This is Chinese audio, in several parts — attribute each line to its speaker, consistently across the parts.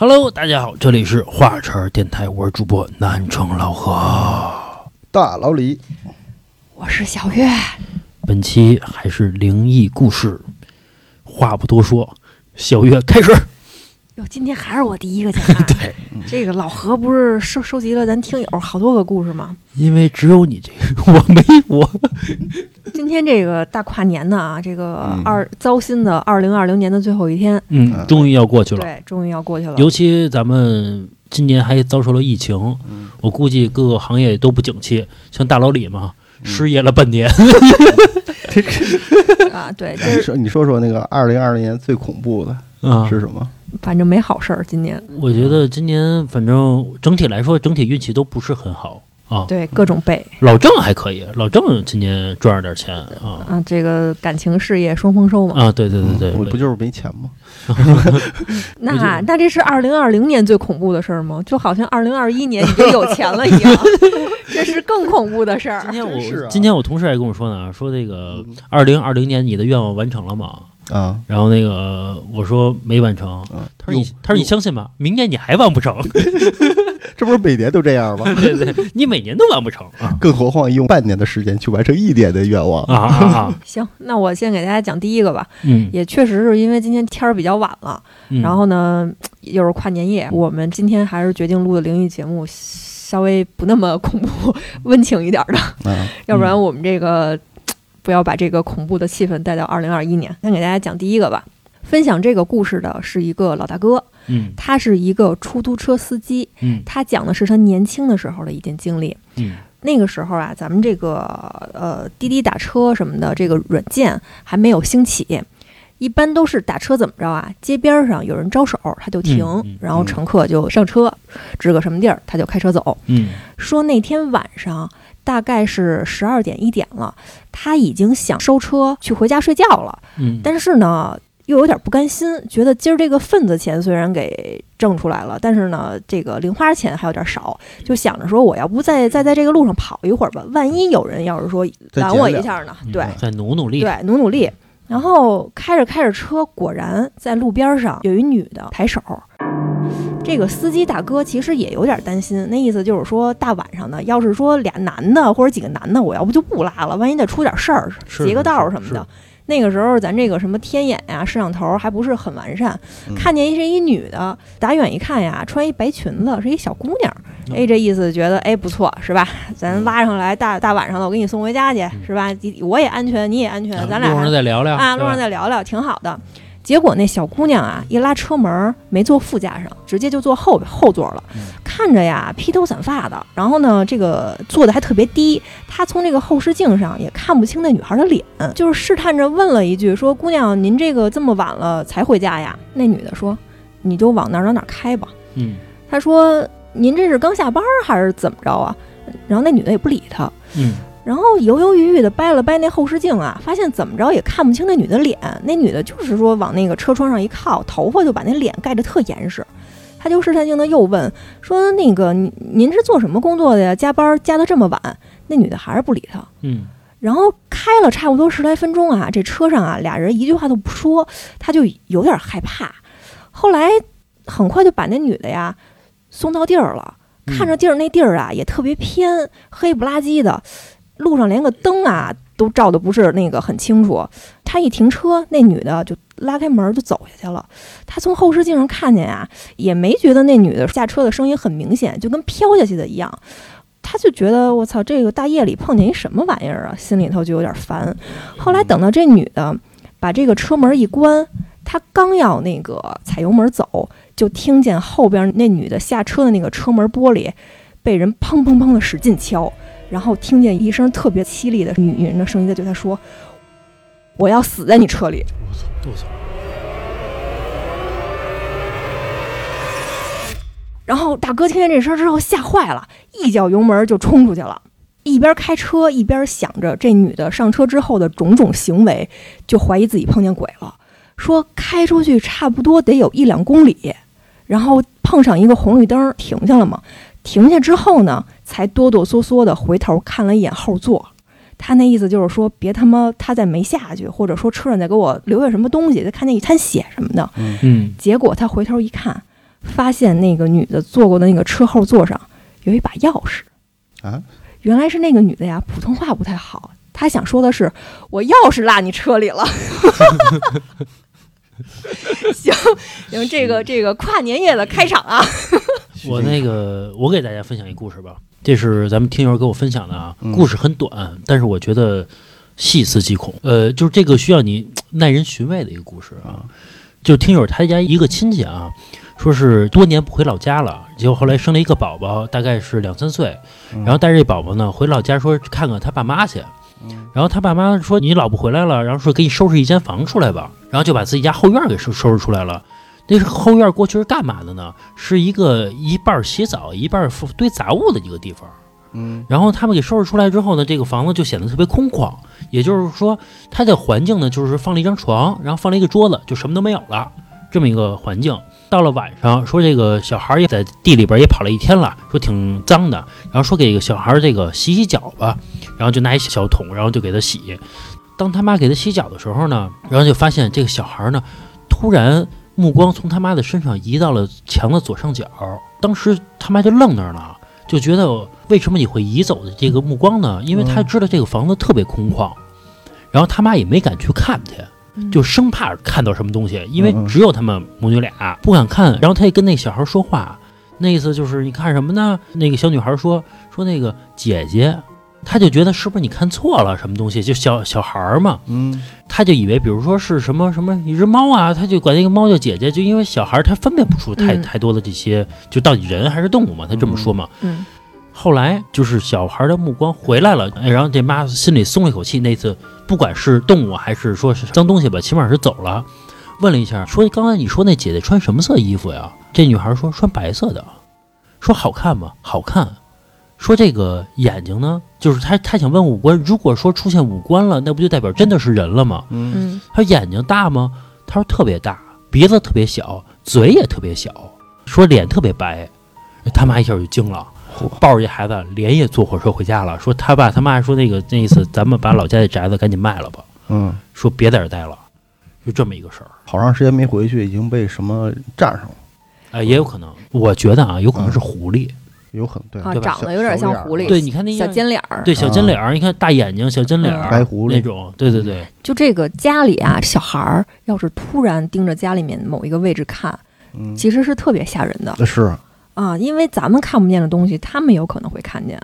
Speaker 1: Hello，大家好，这里是华晨电台，我是主播南城老何。
Speaker 2: 大老李，
Speaker 3: 我是小月。
Speaker 1: 本期还是灵异故事，话不多说，小月开始。
Speaker 3: 哟，今天还是我第一个讲啊。
Speaker 1: 对，
Speaker 3: 这个老何不是收收集了咱听友好多个故事吗？
Speaker 1: 因为只有你这个，我没我。
Speaker 3: 今天这个大跨年的啊，这个
Speaker 2: 嗯
Speaker 3: 二糟心的二零二零年的最后一天，
Speaker 1: 嗯，终于要过去了。
Speaker 3: 对，终于要过去了。
Speaker 1: 尤其咱们今年还遭受了疫情，
Speaker 2: 嗯
Speaker 1: 我估计各个行业都不景气，像大老李嘛，失业了半年。
Speaker 3: 啊，对，就
Speaker 2: 你说你说说那个二零二零年最恐怖的
Speaker 1: 啊，
Speaker 2: 是什么？
Speaker 3: 反正没好事儿。今年
Speaker 1: 我觉得今年反正整体来说，整体运气都不是很好啊。
Speaker 3: 对各种背
Speaker 1: 老郑还可以，老郑今年赚了点钱啊
Speaker 3: 啊，这个感情事业双丰收嘛。
Speaker 1: 啊！对对对对，
Speaker 2: 嗯我不就是没钱吗？
Speaker 3: 那那这是二零二零年最恐怖的事儿吗？就好像二零二一年你就有钱了一样，这是更恐怖的事儿
Speaker 1: 今。天我、
Speaker 2: 是啊
Speaker 1: 今天我同事还跟我说呢，说这个
Speaker 2: 嗯
Speaker 1: 二零二零年你的愿望完成了吗？
Speaker 2: 啊，
Speaker 1: 然后那个我说没完成，
Speaker 2: 嗯
Speaker 1: 他说你他说你相信吗？明年你还完不成？
Speaker 2: 这不是每年都这样吗？
Speaker 1: 对对，你每年都完不成啊
Speaker 2: 更何况用半年的时间去完成一年的愿望
Speaker 1: 啊！
Speaker 3: 行，那我先给大家讲第一个吧。
Speaker 1: 嗯，
Speaker 3: 也确实是因为今天天儿比较晚了，
Speaker 1: 嗯
Speaker 3: 然后呢，又是跨年夜，我们今天还是决定录的灵异节目，稍微不那么恐怖、温情一点儿的，
Speaker 2: 嗯，
Speaker 3: 要不然我们这个不要把这个恐怖的气氛带到二零二一年。先给大家讲第一个吧。分享这个故事的是一个老大哥，
Speaker 1: 嗯
Speaker 3: 他是一个出租车司机，
Speaker 1: 嗯
Speaker 3: 他讲的是他年轻的时候的一件经历。
Speaker 1: 嗯
Speaker 3: 那个时候啊，咱们这个呃滴滴打车什么的这个软件还没有兴起，一般都是打车怎么着啊？街边上有人招手，他就停，
Speaker 1: 嗯嗯
Speaker 3: 然后乘客就上车，指个什么地儿，他就开车走。
Speaker 1: 嗯
Speaker 3: 说那天晚上大概是十二点一点了，他已经想收车去回家睡觉了，
Speaker 1: 嗯，
Speaker 3: 但是呢。又有点不甘心，觉得今儿这个份子钱虽然给挣出来了，但是呢，这个零花钱还有点少，就想着说，我要不再再在这个路上跑一会儿吧，万一有人要是说拦我一下呢？
Speaker 1: 嗯
Speaker 3: 对
Speaker 1: 再努努力。
Speaker 3: 对，努努力。然后开着开着车，果然在路边上有一女的抬手。这个司机大哥其实也有点担心，那意思就是说，大晚上的，要是说俩男的或者几个男的，我要不就不拉了，万一再出点事儿，
Speaker 1: 是
Speaker 3: 劫个道儿什么的。那个时候咱这个什么天眼呀、摄像头还不是很完善，
Speaker 2: 嗯
Speaker 3: 看见一是一女的，打远一看呀，穿一白裙子，是一小姑娘。
Speaker 1: 嗯
Speaker 3: 哎，这意思觉得哎不错是吧？咱拉上来大大晚上的，我给你送回家去是吧？你我也安全，你也安全，咱俩
Speaker 1: 嗯路上再聊聊
Speaker 3: 啊，路上再聊聊，挺好的。结果那小姑娘啊，一拉车门儿没坐副驾上，直接就坐后后座了。
Speaker 1: 嗯
Speaker 3: 看着呀，披头散发的，然后呢，这个坐的还特别低。她从这个后视镜上也看不清那女孩的脸，就是试探着问了一句，说：“姑娘，您这个这么晚了才回家呀？”那女的说：“你就往哪儿哪开吧。
Speaker 1: 嗯”
Speaker 3: 她说：“您这是刚下班儿还是怎么着啊？”然后那女的也不理她。
Speaker 1: 嗯
Speaker 3: 然后犹犹豫豫的掰了掰那后视镜啊，发现怎么着也看不清那女的脸。那女的就是说往那个车窗上一靠，头发就把那脸盖得特严实。他就试探性的又问说：“那个您您是做什么工作的呀？加班加的这么晚？”那女的还是不理他。
Speaker 1: 嗯
Speaker 3: 然后开了差不多十来分钟啊，这车上啊俩人一句话都不说，他就有点害怕。后来很快就把那女的呀送到地儿了，看着地儿那地儿啊也特别偏，黑不拉几的，路上连个灯啊都照的不是那个很清楚。他一停车，那女的就拉开门就走下去了。他从后视镜上看见啊，也没觉得那女的下车的声音很明显，就跟飘下去的一样。他就觉得我操，这个大夜里碰见一什么玩意儿啊，心里头就有点烦。后来等到这女的把这个车门一关，他刚要那个踩油门走，就听见后边那女的下车的那个车门玻璃被人砰砰砰的使劲敲，然后听见一声特别凄厉的女人的声音在对他说：“我要死在你车里。”
Speaker 1: 我操！
Speaker 3: 然后大哥听见这声之后吓坏了，一脚油门就冲出去了，一边开车一边想着这女的上车之后的种种行为，就怀疑自己碰见鬼了。说开出去差不多得有一两公里，然后碰上一个红绿灯停下了嘛。停下之后呢，才哆哆嗦嗦的回头看了一眼后座。他那意思就是说，别他妈他再没下去，或者说车上再给我留下什么东西，再看见一滩血什么的。
Speaker 1: 嗯
Speaker 3: 结果他回头一看，发现那个女的坐过的那个车后座上有一把钥匙。
Speaker 2: 啊，
Speaker 3: 原来是那个女的呀，普通话不太好，她想说的是我钥匙落你车里了。行行，这个这个跨年夜的开场啊，
Speaker 1: 我那个，我给大家分享一故事吧，这是咱们听友给我分享的啊，
Speaker 2: 嗯
Speaker 1: 故事很短，但是我觉得细思极恐。呃，就是这个需要你耐人寻味的一个故事啊。就听友他家一个亲戚啊，说是多年不回老家了，结果后来生了一个宝宝，大概是两三岁，
Speaker 2: 嗯
Speaker 1: 然后带着这宝宝呢回老家说看看他爸妈去。然后他爸妈说你老婆回来了，然后说给你收拾一间房出来吧，然后就把自己家后院给收收拾出来了。那是后院过去是干嘛的呢？是一个一半儿洗澡一半儿堆杂物的一个地方。
Speaker 2: 嗯
Speaker 1: 然后他们给收拾出来之后呢，这个房子就显得特别空旷。也就是说，它的环境呢，就是放了一张床，然后放了一个桌子，就什么都没有了，这么一个环境。到了晚上，说这个小孩儿也在地里边也跑了一天了，说挺脏的，然后说给个小孩儿这个洗洗脚吧，然后就拿一小桶，然后就给他洗。当他妈给他洗脚的时候呢，然后就发现这个小孩儿呢，突然目光从他妈的身上移到了墙的左上角，当时他妈就愣那儿了。就觉得为什么你会移走的这个目光呢？因为他知道这个房子特别空旷，然后他妈也没敢去看去，就生怕看到什么东西，因为只有他们母女俩不敢看。然后他也跟那小孩说话，那意思就是你看什么呢？那个小女孩说说那个姐姐，他就觉得是不是你看错了什么东西？就小小孩儿嘛，
Speaker 2: 嗯
Speaker 1: 他就以为比如说是什么什么一只猫啊，他就管那个猫叫姐姐，就因为小孩儿他分辨不出太
Speaker 3: 嗯
Speaker 1: 太多的这些，就到底人还是动物嘛，他这么说嘛。
Speaker 3: 嗯
Speaker 1: 后来就是小孩的目光回来了，哎然后这妈心里松了一口气。那次不管是动物还是说是脏东西吧，起码是走了。问了一下，说刚才你说那姐姐穿什么色衣服呀？这女孩说穿白色的。说好看吗？好看。说这个眼睛呢，就是他他想问五官，如果说出现五官了，那不就代表真的是人了吗？
Speaker 2: 嗯
Speaker 3: 嗯
Speaker 1: 他说眼睛大吗？他说特别大，鼻子特别小，嘴也特别小，说脸特别白。他妈一下就惊了，抱着这孩子连夜坐火车回家了。说他爸他妈说那个那意思，咱们把老家的宅子赶紧卖了吧，
Speaker 2: 嗯，
Speaker 1: 说别在这儿待了，就这么一个事儿。
Speaker 2: 好长时间没回去，已经被什么占上了，
Speaker 1: 哎，也有可能，我觉得啊，有可能是狐狸。
Speaker 2: 有可能对
Speaker 3: 啊，
Speaker 1: 对吧？
Speaker 3: 长得有点像狐狸，
Speaker 1: 对，你看那
Speaker 3: 小，尖脸儿。
Speaker 1: 对小尖脸儿，你看大眼睛、小尖脸儿，
Speaker 2: 白狐狸。
Speaker 1: 那种，对对对，
Speaker 3: 就这个家里啊，小孩儿要是突然盯着家里面某一个位置看，
Speaker 2: 嗯，
Speaker 3: 其实是特别吓人的。
Speaker 2: 是，
Speaker 3: 啊，因为咱们看不见的东西，他们有可能会看见，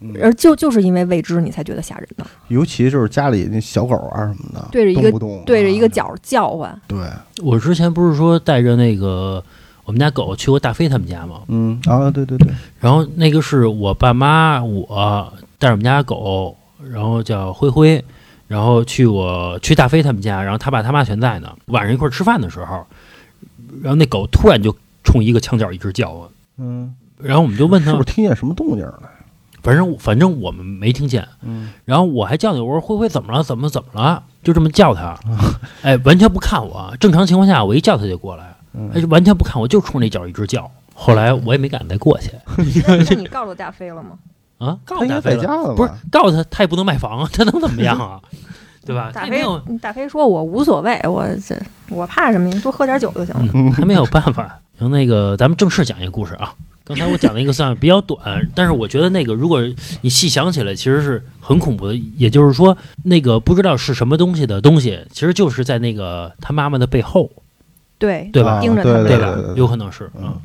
Speaker 2: 嗯。
Speaker 3: 而就就是因为未知，你才觉得吓人的。
Speaker 2: 尤其就是家里那小狗啊什么的，
Speaker 3: 对着一个对着一个
Speaker 2: 啊，
Speaker 3: 角叫唤，
Speaker 2: 对，
Speaker 1: 我之前不是说带着那个我们家狗去过大飞他们家吗？
Speaker 2: 嗯啊，对对对，
Speaker 1: 然后那个是我爸妈我带着我们家狗，然后叫灰灰，然后去我去大飞他们家，然后他爸他妈全在呢。晚上一块儿吃饭的时候，然后那狗突然就冲一个墙角一直叫唤，
Speaker 2: 嗯，
Speaker 1: 然后我们就问他
Speaker 2: 是不是，听见什么动静了？
Speaker 1: 反正反正我们没听见。
Speaker 2: 嗯，
Speaker 1: 然后我还叫你，我说灰灰怎么了？怎么怎么了？就这么叫他，哎，完全不看我。正常情况下，我一叫他就过来，
Speaker 2: 嗯
Speaker 1: 哎，完全不看我，就冲那脚一直叫。后来我也没敢再过去
Speaker 3: 那那你告诉大飞了吗？
Speaker 1: 啊，告诉大飞了
Speaker 2: 了？
Speaker 1: 不是告诉他，他也不能卖房啊，他能怎么样啊？对吧？
Speaker 3: 大飞大飞说：“我无所谓，我这我怕什么呀？多喝点酒就行了。
Speaker 1: 嗯，他没有办法。行，那个咱们正式讲一个故事啊。刚才我讲了一个算比较短，但是我觉得那个如果你细想起来，其实是很恐怖的。也就是说，那个不知道是什么东西的东西，其实就是在那个他妈妈的背后，
Speaker 3: 对
Speaker 1: 对吧
Speaker 2: 啊
Speaker 3: 盯着他
Speaker 2: 对对对？对
Speaker 1: 有可能是
Speaker 2: 嗯
Speaker 1: 嗯。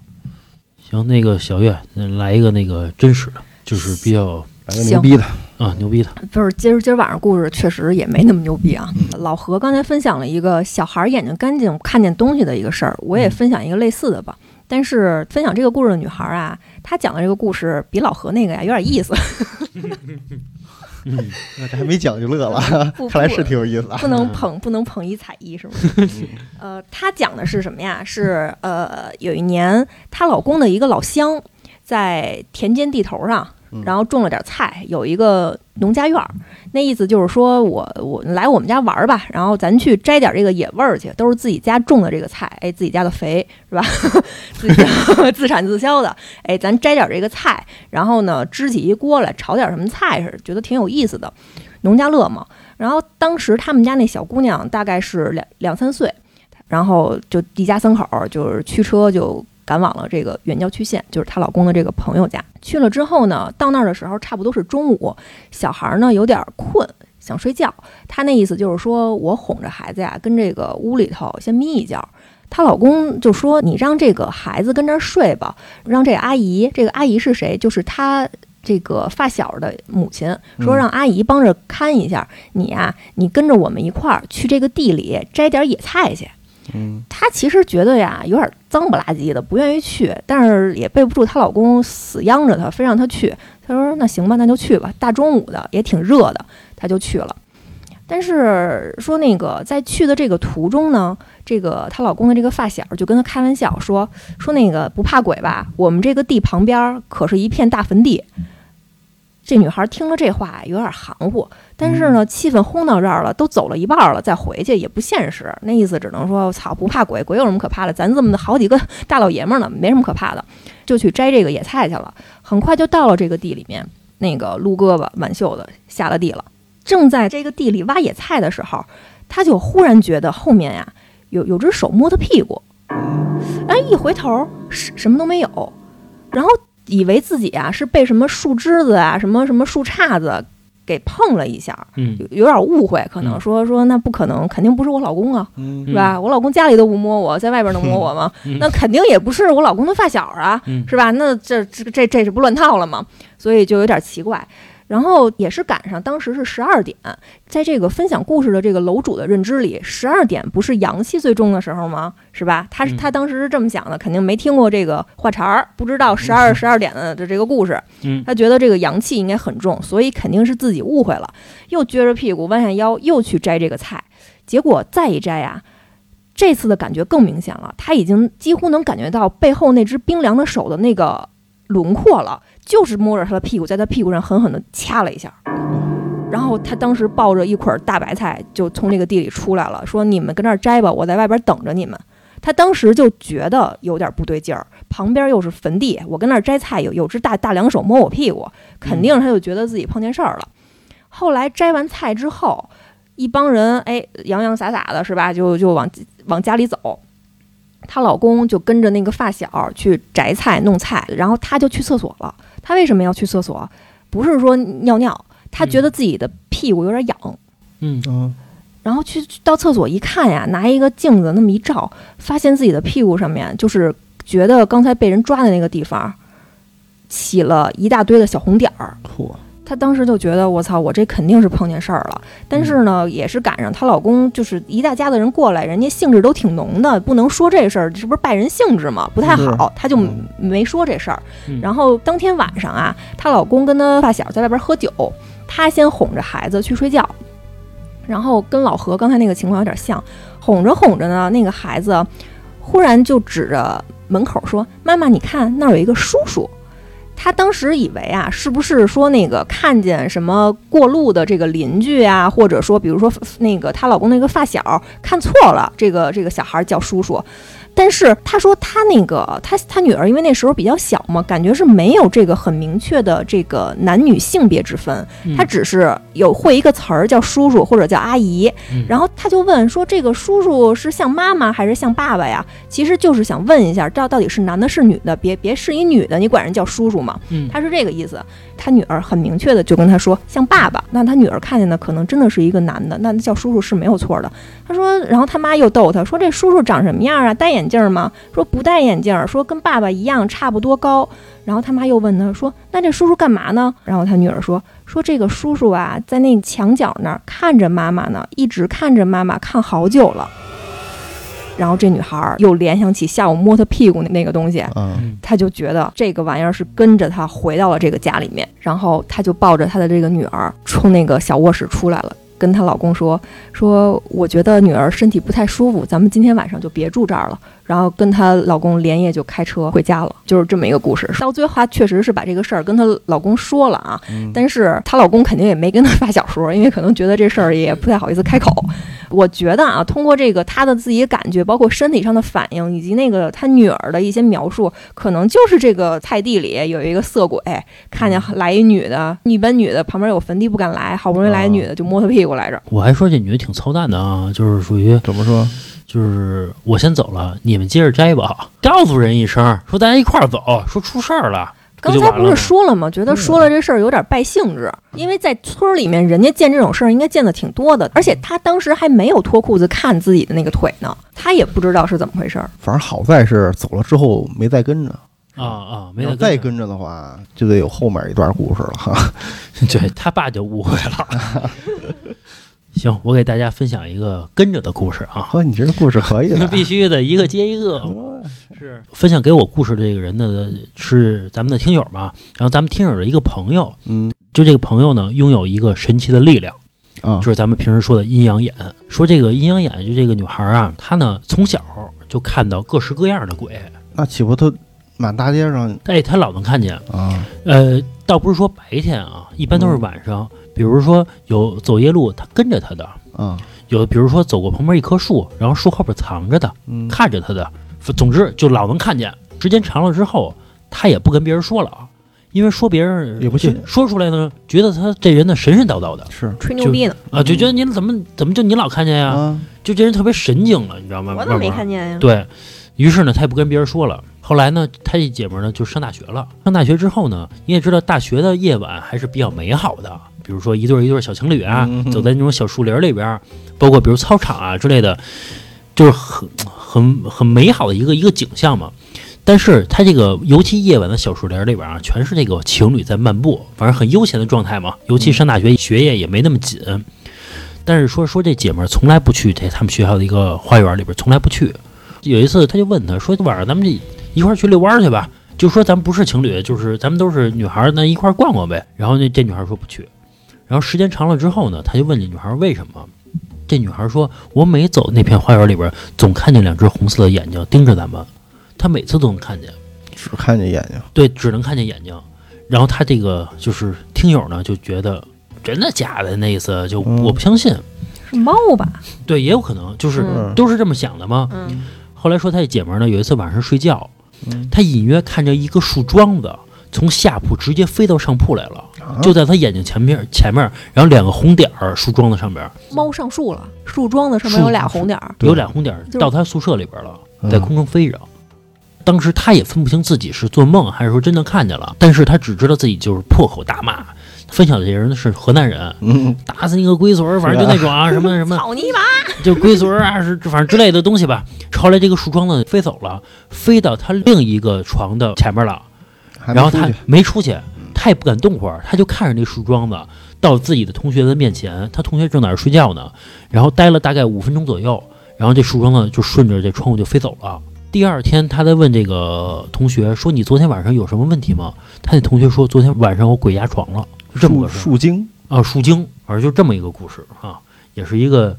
Speaker 1: 行，那个小月嗯来一个那个真实的，就是比较
Speaker 2: 来个牛逼的，
Speaker 1: 啊牛逼的。
Speaker 3: 就是，今儿今儿晚上故事确实也没那么牛逼啊。老何刚才分享了一个小孩眼睛干净看见东西的一个事儿，我也分享一个类似的吧。但是分享这个故事的女孩啊，她讲的这个故事比老何那个呀有点意思，
Speaker 1: 嗯，
Speaker 2: 那这还没讲就乐了，
Speaker 3: 不
Speaker 2: 看来是挺有意思的。
Speaker 3: 不能捧不能捧一踩一，是吗？呃，她讲的是什么呀？是呃，有一年她老公的一个老乡在田间地头上
Speaker 2: 嗯，
Speaker 3: 然后种了点菜，有一个农家院儿。那意思就是说我我来我们家玩儿吧，然后咱去摘点这个野味儿去，都是自己家种的这个菜，哎，自己家的肥是吧？自己家 自产自销的，哎，咱摘点这个菜，然后呢支起一锅来炒点什么菜似的，觉得挺有意思的，农家乐嘛。然后当时他们家那小姑娘大概是两两三岁，然后就一家三口儿就是驱车就赶往了这个远郊区县，就是她老公的这个朋友家。去了之后呢，到那儿的时候差不多是中午，小孩呢有点困，想睡觉。她那意思就是说我哄着孩子呀，跟这个屋里头先眯一觉。她老公就说：“你让这个孩子跟这儿睡吧，让这阿姨，这个阿姨是谁？就是她这个发小的母亲，说
Speaker 2: 嗯
Speaker 3: 让阿姨帮着看一下你呀、你跟着我们一块儿去这个地里摘点野菜去。”她其实觉得呀有点脏不拉几的，不愿意去，但是也背不住她老公死央着她，非让她去。她说：“那行吧，那就去吧。”大中午的也挺热的，她就去了。但是说那个在去的这个途中呢，这个她老公的这个发小就跟她开玩笑说说那个不怕鬼吧？我们这个地旁边可是一片大坟地。这女孩听了这话有点含糊，但是呢，气氛轰到这儿了，都走了一半儿了，再回去也不现实。那意思只能说，我操，不怕鬼，鬼有什么可怕的？咱这么的好几个大老爷们儿呢，没什么可怕的，就去摘这个野菜去了。很快就到了这个地里面，那个撸胳膊挽袖子下了地了。正在这个地里挖野菜的时候，他就忽然觉得后面呀有有只手摸他屁股，哎，一回头什什么都没有，然后以为自己啊是被什么树枝子啊、什么什么树杈子给碰了一下，
Speaker 1: 嗯
Speaker 3: 有有点误会，可能
Speaker 1: 嗯
Speaker 3: 说说那不可能，肯定不是我老公啊，
Speaker 2: 嗯
Speaker 3: 是吧？我老公家里都不摸我，在外边能摸我吗？
Speaker 1: 嗯
Speaker 3: 那肯定也不是我老公的发小啊，
Speaker 1: 嗯
Speaker 3: 是吧？那这这这这是不乱套了吗？所以就有点奇怪。然后也是赶上当时是十二点，在这个分享故事的这个楼主的认知里，十二点不是阳气最重的时候吗？是吧？他是
Speaker 1: 嗯。
Speaker 3: 他当时是这么想的，肯定没听过这个话茬儿，不知道十二十二点的这个故事，
Speaker 1: 嗯。
Speaker 3: 他觉得这个阳气应该很重，所以肯定是自己误会了，又撅着屁股弯下腰又去摘这个菜，结果再一摘啊、这次的感觉更明显了，他已经几乎能感觉到背后那只冰凉的手的那个轮廓了，就是摸着他的屁股，在他屁股上狠狠地掐了一下。然后他当时抱着一捆大白菜就从那个地里出来了，说：“你们跟这儿摘吧，我在外边等着你们。”他当时就觉得有点不对劲儿，旁边又是坟地，我跟那儿摘菜，有有只大大两手摸我屁股，肯定他就觉得自己碰见事儿了。后来摘完菜之后，一帮人哎洋洋洒洒的是吧，就就往往家里走。她老公就跟着那个发小去摘菜弄菜，然后她就去厕所了。她为什么要去厕所？不是说尿尿，他觉得自己的屁股有点痒，
Speaker 1: 嗯。
Speaker 2: 嗯。
Speaker 3: 然后去到厕所一看呀，拿一个镜子那么一照，发现自己的屁股上面就是觉得刚才被人抓的那个地方起了一大堆的小红点儿。
Speaker 2: 嚯，
Speaker 3: 她当时就觉得我操，我这肯定是碰见事儿了。但是呢，也是赶上她老公就是一大家子人过来，人家兴致都挺浓的，不能说这事儿，这不是败人兴致吗？不太好，她就
Speaker 2: 嗯
Speaker 3: 没说这事儿。
Speaker 1: 嗯
Speaker 3: 然后当天晚上啊，她老公跟她发小在外边喝酒，她先哄着孩子去睡觉，然后跟老何刚才那个情况有点像，哄着哄着呢，那个孩子忽然就指着门口说：“妈妈，你看那儿有一个叔叔。”她当时以为啊，是不是说那个看见什么过路的这个邻居啊，或者说比如说那个她老公那个发小看错了，这个这个小孩叫叔叔。但是他说他那个他他女儿因为那时候比较小嘛，感觉是没有这个很明确的这个男女性别之分，
Speaker 1: 嗯
Speaker 3: 她只是有会一个词儿叫叔叔或者叫阿姨，
Speaker 1: 嗯
Speaker 3: 然后他就问说这个叔叔是像妈妈还是像爸爸呀？其实就是想问一下，到到底是男的是女的，别别是一女的，你管人叫叔叔嘛？
Speaker 1: 嗯
Speaker 3: 他是这个意思。他女儿很明确的就跟他说像爸爸，那他女儿看见的可能真的是一个男的，那叫叔叔是没有错的。他说，然后他妈又逗他说这叔叔长什么样啊？戴眼镜吗？说不戴眼镜，说跟爸爸一样差不多高。然后他妈又问他说：“那这叔叔干嘛呢？”然后他女儿说：“说这个叔叔啊，在那墙角那儿看着妈妈呢，一直看着妈妈看好久了。”然后这女孩儿又联想起下午摸她屁股那个东西，
Speaker 2: 嗯
Speaker 3: 她就觉得这个玩意儿是跟着她回到了这个家里面，然后她就抱着她的这个女儿冲那个小卧室出来了。跟她老公说说，我觉得女儿身体不太舒服，咱们今天晚上就别住这儿了。然后跟她老公连夜就开车回家了，就是这么一个故事。到最后，她确实是把这个事儿跟她老公说了啊，
Speaker 2: 嗯
Speaker 3: 但是她老公肯定也没跟她发小说，因为可能觉得这事儿也不太好意思开口。我觉得啊，通过这个她的自己的感觉，包括身体上的反应，以及那个她女儿的一些描述，可能就是这个菜地里有一个色鬼，看见来一女的，一般女的旁边有坟地不敢来，好不容易来一女的就摸她屁股来着。
Speaker 1: 我还说这女的挺操蛋的啊，就是属于
Speaker 2: 怎么说？
Speaker 1: 就是我先走了，你们接着摘吧。告诉人一声，说大家一块儿走，说出事儿了。
Speaker 3: 刚才不是说了吗？觉得说了这事儿有点败兴致，因为在村儿里面，人家见这种事儿应该见的挺多的，而且他当时还没有脱裤子看自己的那个腿呢，他也不知道是怎么回事儿。
Speaker 2: 反正好在是走了之后没再跟着，
Speaker 1: 啊啊，没再
Speaker 2: 要再跟着的话，就得有后面一段故事了哈。
Speaker 1: 对他爸就误会了。行，我给大家分享一个跟着的故事啊。
Speaker 2: 呵，你这故事可以的，
Speaker 1: 必须的，一个接一个。是分享给我故事的这个人呢，是咱们的听友嘛？然后咱们听友的一个朋友，
Speaker 2: 嗯，
Speaker 1: 就这个朋友呢，拥有一个神奇的力量，
Speaker 2: 啊
Speaker 1: 就，是咱们平时说的阴阳眼。说这个阴阳眼，就这个女孩啊，她呢从小就看到各式各样的鬼，
Speaker 2: 那岂不都满大街上
Speaker 1: 哎，她老能看见。
Speaker 2: 啊？
Speaker 1: 呃，倒不是说白天啊，一般都是晚上。比如说有走夜路，他跟着他的；
Speaker 2: 嗯，
Speaker 1: 有比如说走过旁边一棵树，然后树后边藏着的，
Speaker 2: 嗯，
Speaker 1: 看着他的。总之就老能看见。时间长了之后，他也不跟别人说了啊，因为说别人
Speaker 2: 也不信
Speaker 1: 说出来呢，觉得他这人呢神神叨叨的
Speaker 2: 是
Speaker 3: 吹牛逼呢，
Speaker 1: 啊，就觉得你怎么怎么就你老看见呀？
Speaker 2: 啊，
Speaker 1: 就这人特别神经了，你知道吗？
Speaker 3: 我怎么没看见呀？
Speaker 1: 对于是呢，他也不跟别人说了。后来呢，他这姐们儿呢就上大学了。上大学之后呢，你也知道，大学的夜晚还是比较美好的。比如说一对儿一对儿小情侣啊，
Speaker 2: 嗯
Speaker 1: 走在那种小树林里边儿，包括比如操场啊之类的，就是很很很美好的一个一个景象嘛。但是它这个尤其夜晚的小树林里边啊，全是这个情侣在漫步，反正很悠闲的状态嘛。尤其上大学，学业也没那么紧。但是说说这姐们儿从来不去这他们学校的一个花园里边，从来不去。有一次，他就问他说：“晚上咱们这一块儿去遛弯儿去吧？”就说咱们不是情侣，就是咱们都是女孩儿，那一块儿逛逛呗。然后那这女孩说不去。然后时间长了之后呢，他就问这女孩为什么。这女孩说：“我每走那片花园里边，总看见两只红色的眼睛盯着咱们，她每次都能看见。”
Speaker 2: 只看见眼睛，
Speaker 1: 对，只能看见眼睛。然后他这个就是听友呢，就觉得真的假的那意思，就
Speaker 2: 嗯
Speaker 1: 我不相信。
Speaker 3: 是猫吧？
Speaker 1: 对，也有可能，就是、
Speaker 3: 嗯
Speaker 1: 都是这么想的嘛。
Speaker 3: 嗯，
Speaker 1: 后来说他这姐们儿呢，有一次晚上睡觉，
Speaker 2: 嗯
Speaker 1: 他隐约看着一个树桩子从下铺直接飞到上铺来了，
Speaker 2: 啊
Speaker 1: 就在他眼睛前面前面，然后两个红点儿树桩子上边
Speaker 3: 猫上树了，树桩子上面有俩红点儿，
Speaker 1: 有俩红点儿到他宿舍里边了，
Speaker 2: 嗯
Speaker 1: 在空中飞着。当时他也分不清自己是做梦还是说真的看见了，但是他只知道自己就是破口大骂。分享的这人是河南人，
Speaker 2: 嗯，
Speaker 1: 打死你个龟孙儿，反正就那种啊，什么什么，
Speaker 3: 操你妈！
Speaker 1: 就龟孙儿啊，是反正之类的东西吧。后来这个树桩子飞走了，飞到他另一个床的前面了，然后他
Speaker 2: 没出去
Speaker 1: 没出去，他也不敢动会儿，他就看着那树桩子到自己的同学的面前，他同学正在那儿睡觉呢，然后待了大概五分钟左右，然后这树桩子就顺着这窗户就飞走了。第二天，他在问这个同学说：“你昨天晚上有什么问题吗？”他那同学说：“昨天晚上我鬼压床了。”就这么
Speaker 2: 树
Speaker 1: 个事
Speaker 2: 树精，
Speaker 1: 啊，树精，反正就这么一个故事啊，也是一个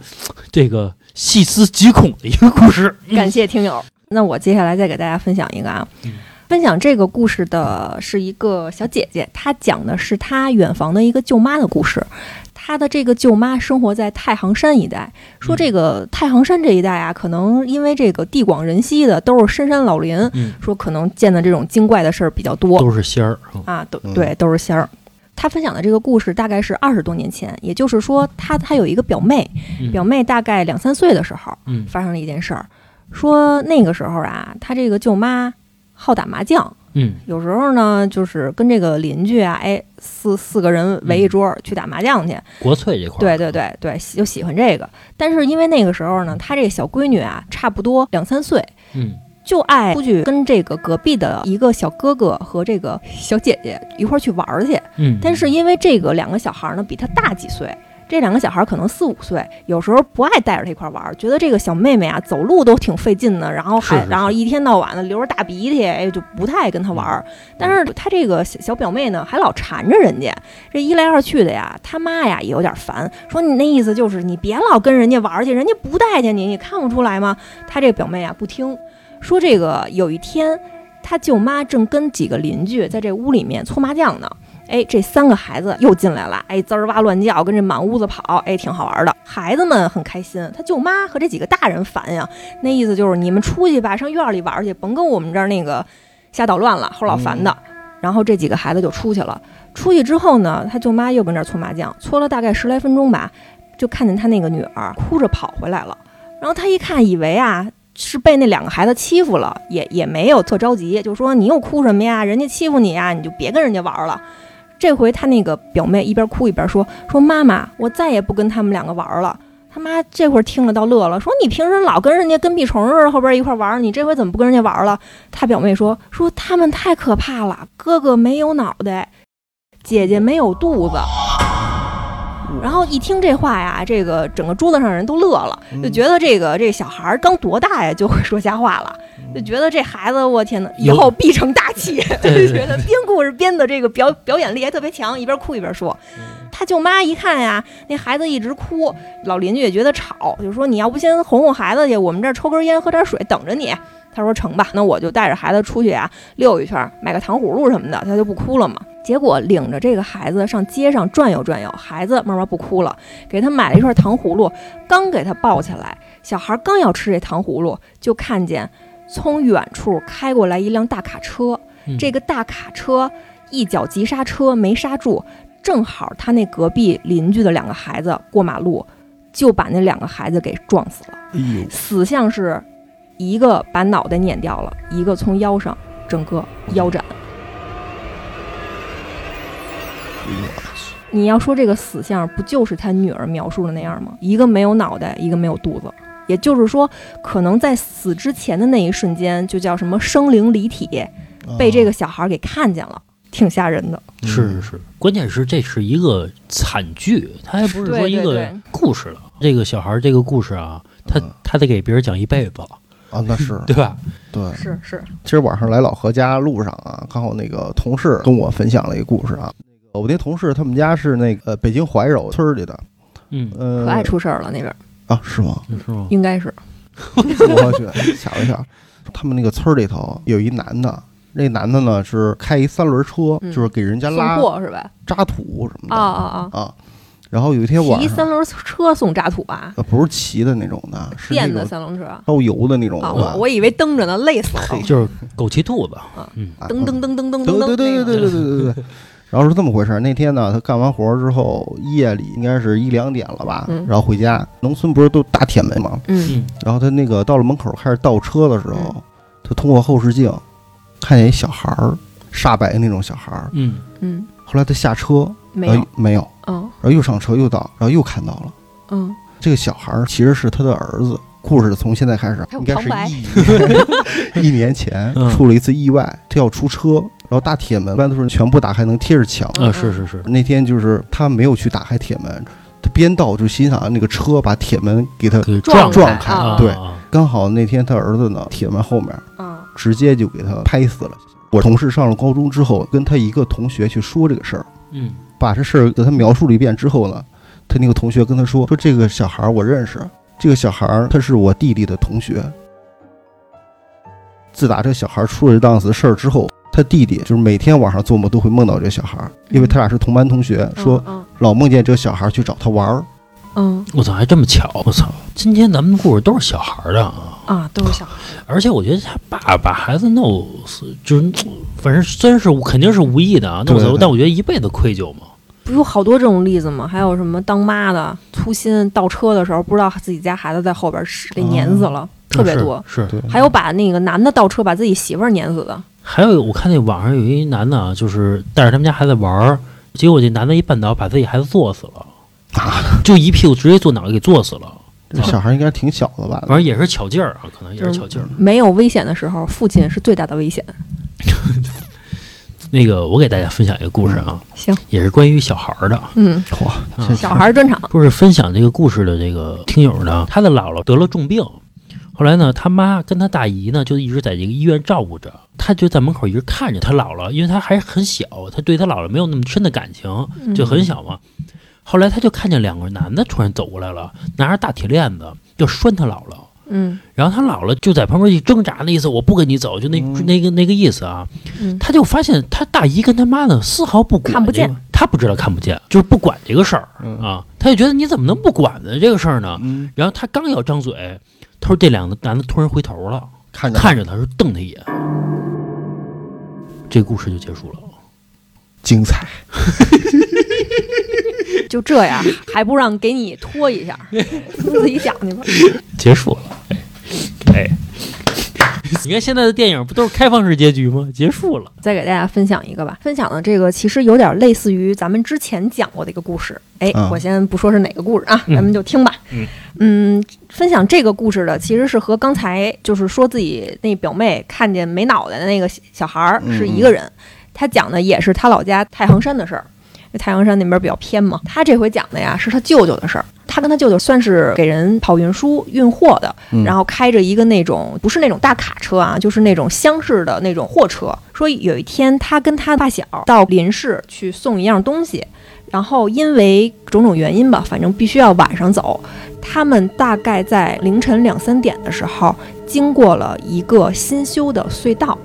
Speaker 1: 这个细思极恐的一个故事。
Speaker 3: 感谢听友。那我接下来再给大家分享一个啊，
Speaker 1: 嗯
Speaker 3: 分享这个故事的是一个小姐姐，她讲的是她远房的一个舅妈的故事。她的这个舅妈生活在太行山一带，说这个太行山这一带啊，可能因为这个地广人稀的，都是深山老林，
Speaker 1: 嗯，
Speaker 3: 说可能见的这种精怪的事儿比较多。
Speaker 1: 都是仙儿。嗯
Speaker 3: 啊，都
Speaker 2: 嗯
Speaker 3: 对，都是仙儿。她分享的这个故事大概是二十多年前，也就是说，她她有一个表妹，
Speaker 1: 嗯
Speaker 3: 表妹大概两三岁的时候
Speaker 1: 嗯
Speaker 3: 发生了一件事儿，说那个时候啊，他这个舅妈好打麻将，
Speaker 1: 嗯。
Speaker 3: 有时候呢就是跟这个邻居啊，哎，四四个人围一桌儿去打麻将去，
Speaker 1: 国粹这块儿，
Speaker 3: 对对对对，喜就喜欢这个。但是因为那个时候呢，他这小闺女啊，差不多两三岁，
Speaker 1: 嗯。
Speaker 3: 就爱出去跟这个隔壁的一个小哥哥和这个小姐姐一块儿去玩儿去。
Speaker 1: 嗯，
Speaker 3: 但是因为这个两个小孩儿呢比他大几岁，这两个小孩儿可能四五岁，有时候不爱带着他一块儿玩儿，觉得这个小妹妹啊走路都挺费劲的，然后还然后一天到晚的流着大鼻涕，哎，就不太爱跟他玩儿。但是他这个小小表妹呢，还老缠着人家，这一来二去的呀，他妈呀也有点烦，说你那意思就是你别老跟人家玩儿去，人家不待见你，你看不出来吗？他这个表妹啊不听，说这个有一天。他舅妈正跟几个邻居在这屋里面搓麻将呢，哎，这三个孩子又进来了，哎，滋儿哇乱叫，跟这满屋子跑，哎，挺好玩的。孩子们很开心，他舅妈和这几个大人烦呀，那意思就是你们出去吧，上院里玩去，甭跟我们这儿那个瞎捣乱了，齁老烦的。然后这几个孩子就出去了。出去之后呢，他舅妈又跟这儿搓麻将，搓了大概十来分钟吧，就看见他那个女儿哭着跑回来了。然后他一看，以为啊是被那两个孩子欺负了，也也没有特着急，就说你又哭什么呀？人家欺负你呀，你就别跟人家玩了。这回他那个表妹一边哭一边说：“说妈妈，我再也不跟他们两个玩了。”他妈这会儿听了倒乐了，说：“你平时老跟人家跟屁虫似的后边一块玩，你这回怎么不跟人家玩了？”他表妹说：“说他们太可怕了，哥哥没有脑袋，姐姐没有肚子。”然后一听这话呀，这个整个桌子上人都乐了，就觉得这个这小孩儿刚多大呀就会说瞎话了，就觉得这孩子我天呐，以后必成大器，就 觉得编故事编的这个表表演力还特别强，一边哭一边说。他舅妈一看呀，那孩子一直哭，老邻居也觉得吵，就说你要不先哄哄孩子去，我们这儿抽根烟喝点水等着你。他说成吧，那我就带着孩子出去呀溜一圈，买个糖葫芦什么的，他就不哭了嘛。结果领着这个孩子上街上转悠转悠，孩子慢慢不哭了，给他买了一串糖葫芦，刚给他抱起来，小孩刚要吃这糖葫芦，就看见从远处开过来一辆大卡车，
Speaker 1: 嗯
Speaker 3: 这个大卡车一脚急刹车没刹住，正好他那隔壁邻居的两个孩子过马路，就把那两个孩子给撞死了。
Speaker 2: 哎，
Speaker 3: 死相是一个把脑袋碾掉了，一个从腰上整个腰斩。
Speaker 2: 哎
Speaker 3: 你要说这个死相，不就是他女儿描述的那样吗？一个没有脑袋，一个没有肚子。也就是说，可能在死之前的那一瞬间，就叫什么生灵离体，被这个小孩给看见了，挺吓人的。
Speaker 1: 是是是，关键是这是一个惨剧，他还不是说一个
Speaker 3: 对对对
Speaker 1: 故事了。这个小孩儿这个故事啊，他
Speaker 2: 嗯
Speaker 1: 他得给别人讲一辈子，
Speaker 2: 啊，那是
Speaker 1: 对吧？
Speaker 2: 对。
Speaker 3: 是是，
Speaker 2: 今儿晚上来老何家路上啊，刚好那个同事跟我分享了一个故事啊。那个我那同事他们家是那个呃北京怀柔村里的，
Speaker 1: 嗯，
Speaker 2: 呃，
Speaker 3: 可爱出事儿了那边，
Speaker 2: 啊，是吗？
Speaker 1: 是吗？
Speaker 3: 应该是。
Speaker 2: 我去，吓我一跳。他们那个村儿里头有一男的，那男的呢是开一三轮车，
Speaker 3: 嗯
Speaker 2: 就是给人家拉
Speaker 3: 货是吧？
Speaker 2: 渣土什么
Speaker 3: 啊
Speaker 2: 的
Speaker 3: 啊啊！
Speaker 2: 啊。啊然后有一天晚上，
Speaker 3: 骑三轮车送渣土吧？
Speaker 2: 呃不是骑的那种的，是
Speaker 3: 电的三轮车
Speaker 2: 烧油的那种
Speaker 3: 啊！
Speaker 2: 的吧
Speaker 3: 我？我以为蹬着呢，累死了。
Speaker 1: 就是狗骑兔子
Speaker 3: 啊，
Speaker 1: 嗯，
Speaker 2: 啊
Speaker 3: 噔噔噔噔噔噔
Speaker 2: 对
Speaker 3: 噔，
Speaker 2: 对对对对对对对对。然后是这么回事儿，那天呢，他干完活儿之后，夜里应该是一两点了吧，
Speaker 3: 嗯
Speaker 2: 然后回家。农村不是都大铁门吗？
Speaker 3: 嗯
Speaker 1: 嗯
Speaker 2: 然后他那个到了门口开始倒车的时候，
Speaker 3: 嗯
Speaker 2: 他通过后视镜看见一小孩儿，煞白那种小孩儿。
Speaker 1: 嗯
Speaker 3: 嗯，
Speaker 2: 后来他下车，
Speaker 3: 没有
Speaker 2: 然后，没有，
Speaker 3: 嗯
Speaker 2: 然后又上车又倒，然后又看到了
Speaker 3: 嗯，
Speaker 2: 这个小孩儿其实是他的儿子。故事从现在开始应该是一 一年前
Speaker 1: 嗯。
Speaker 2: 出了一次意外，他要出车，然后大铁门一般都是全部打开能贴着墙。
Speaker 1: 啊，是是是，
Speaker 2: 那天就是他没有去打开铁门，他边倒就欣赏那个车把铁门给他
Speaker 3: 撞
Speaker 2: 撞开对。
Speaker 1: 啊
Speaker 2: 刚好那天他儿子呢，铁门后面
Speaker 3: 嗯
Speaker 2: 直接就给他拍死了。我同事上了高中之后，跟他一个同学去说这个事儿，
Speaker 1: 嗯。
Speaker 2: 把这事儿给他描述了一遍之后呢，他那个同学跟他说：“说这个小孩儿我认识，这个小孩儿他是我弟弟的同学。自打这小孩儿出了这档子事儿之后，他弟弟就是每天晚上做梦都会梦到这小孩儿，因为他俩是同班同学，说
Speaker 3: 嗯
Speaker 2: 老梦见这个小孩儿去找他玩儿。
Speaker 3: 嗯
Speaker 1: 我操，还这么巧！我操，今天咱们的故事都是小孩儿的啊，
Speaker 3: 啊，都是小孩，
Speaker 1: 而且我觉得他爸把孩子弄死，就是反正虽然是肯定是无意的啊，弄死但我觉得一辈子愧疚嘛。
Speaker 3: 不有好多这种例子吗？还有什么当妈的粗心倒车的时候，不知道自己家孩子在后边是给碾死了，特别多。
Speaker 1: 是。是
Speaker 2: 对，
Speaker 3: 还有把那个男的倒车把自己媳妇儿碾死的，
Speaker 1: 还有我看那网上有一男的啊，就是带着他们家孩子玩儿，结果这男的一绊倒，把自己孩子坐死了，就一屁股直接坐脑袋给坐死了。
Speaker 2: 这小孩儿应该挺小的吧？
Speaker 1: 反正也是巧劲儿啊，可能也是巧劲儿。
Speaker 3: 没有危险的时候，父亲是最大的危险。
Speaker 1: 那个，我给大家分享一个故事啊，
Speaker 3: 行，
Speaker 1: 也是关于小孩儿的。
Speaker 3: 嗯，小孩儿专场，
Speaker 1: 不是分享这个故事的这个听友呢，他的姥姥得了重病，后来呢，他妈跟他大姨呢就一直在这个医院照顾着，他就在门口一直看着他姥姥，因为他还很小，他对他姥姥没有那么深的感情，就很小嘛。后来他就看见两个男的突然走过来了，拿着大铁链子要拴他姥姥。
Speaker 3: 嗯
Speaker 1: 然后他姥姥就在旁边一挣扎，那意思我不跟你走，就那、
Speaker 2: 嗯
Speaker 1: 那个那个意思啊。
Speaker 3: 嗯
Speaker 1: 他就发现他大姨跟他妈呢丝毫不管、
Speaker 3: 看不见，
Speaker 1: 他不知道看不见，就是不管这个事儿
Speaker 2: 嗯
Speaker 1: 啊。他就觉得你怎么能不管呢这个事儿呢？
Speaker 2: 嗯，
Speaker 1: 然后他刚要张嘴，他说这两个男的突然回头了，
Speaker 2: 看着
Speaker 1: 看着他说瞪他一眼，这故事就结束了。
Speaker 2: 精彩。
Speaker 3: 就这样，还不让给你拖一下，自己讲去吧。
Speaker 1: 结束了。哎，哎，你看现在的电影不都是开放式结局吗？结束了。
Speaker 3: 再给大家分享一个吧，分享的这个其实有点类似于咱们之前讲过的一个故事。哎，
Speaker 2: 嗯
Speaker 3: 我先不说是哪个故事啊，
Speaker 1: 嗯
Speaker 3: 咱们就听吧。
Speaker 1: 嗯
Speaker 3: 嗯分享这个故事的其实是和刚才就是说自己那表妹看见没脑袋的那个小孩是一个人，他讲的也是他老家太行山的事儿。因为太行山那边比较偏嘛，他这回讲的呀是他舅舅的事儿。他跟他舅舅算是给人跑运输运货的，
Speaker 2: 嗯
Speaker 3: 然后开着一个那种不是那种大卡车啊，就是那种厢式的那种货车。说有一天他跟他发小到邻市去送一样东西，然后因为种种原因吧，反正必须要晚上走。他们大概在凌晨两三点的时候，经过了一个新修的隧道。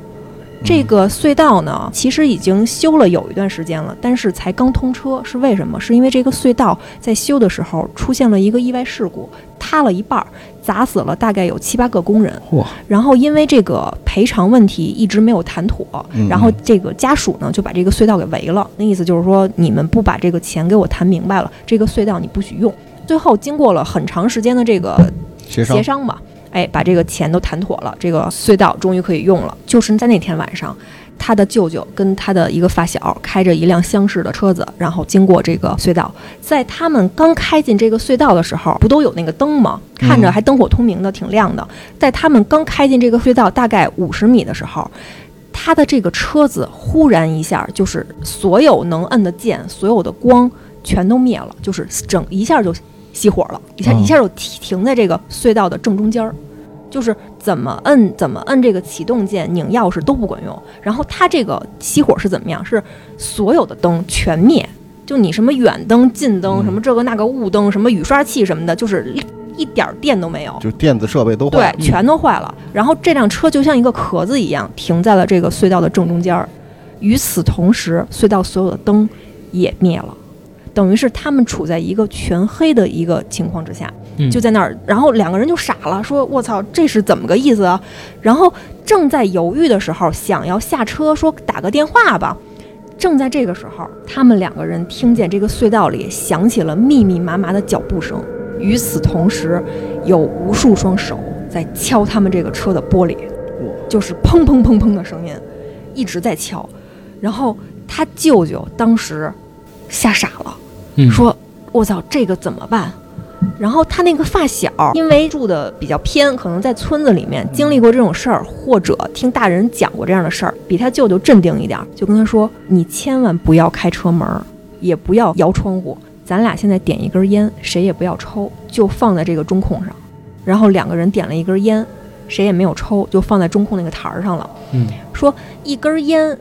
Speaker 3: 这个隧道呢，其实已经修了有一段时间了，但是才刚通车。是为什么？是因为这个隧道在修的时候出现了一个意外事故，塌了一半儿，砸死了大概有七八个工人。
Speaker 2: 嚯，
Speaker 3: 然后因为这个赔偿问题一直没有谈妥，
Speaker 2: 嗯
Speaker 3: 然后这个家属呢就把这个隧道给围了。那意思就是说，你们不把这个钱给我谈明白了，这个隧道你不许用。最后经过了很长时间的这个
Speaker 2: 协商
Speaker 3: 协商吧，哎，把这个钱都谈妥了，这个隧道终于可以用了。就是在那天晚上，他的舅舅跟他的一个发小开着一辆厢式的车子，然后经过这个隧道。在他们刚开进这个隧道的时候，不都有那个灯吗？看着还灯火通明的，挺亮的。在他们刚开进这个隧道大概五十米的时候，他的这个车子忽然一下就是所有能摁的键，所有的光全都灭了，就是整一下就熄火了，一下
Speaker 2: 哦
Speaker 3: 一下就停停在这个隧道的正中间儿，就是怎么摁怎么摁这个启动键、拧钥匙都不管用。然后它这个熄火是怎么样？是所有的灯全灭，就你什么远灯、近灯，
Speaker 2: 嗯
Speaker 3: 什么这个那个雾灯，什么雨刷器什么的，就是一点儿电都没有。
Speaker 2: 就电子设备都坏
Speaker 3: 对
Speaker 2: 了，，
Speaker 3: 全都坏了。然后这辆车就像一个壳子一样停在了这个隧道的正中间儿。与此同时，隧道所有的灯也灭了，等于是他们处在一个全黑的一个情况之下，
Speaker 1: 嗯
Speaker 3: 就在那儿。然后两个人就傻了，说：“我操，这是怎么个意思啊？”然后正在犹豫的时候，想要下车说打个电话吧。正在这个时候，他们两个人听见这个隧道里响起了密密麻麻的脚步声。与此同时，有无数双手在敲他们这个车的玻璃，就是砰砰砰砰的声音，一直在敲。然后他舅舅当时吓傻了，
Speaker 1: 嗯
Speaker 3: 说：“我操，这个怎么办？”然后他那个发小，因为住的比较偏，可能在村子里面经历过这种事儿，或者听大人讲过这样的事儿，比他舅舅镇定一点，就跟他说：“你千万不要开车门儿，也不要摇窗户，咱俩现在点一根烟，谁也不要抽，就放在这个中控上。”然后两个人点了一根烟，谁也没有抽，就放在中控那个台儿上了。
Speaker 1: 嗯
Speaker 3: 说一根烟，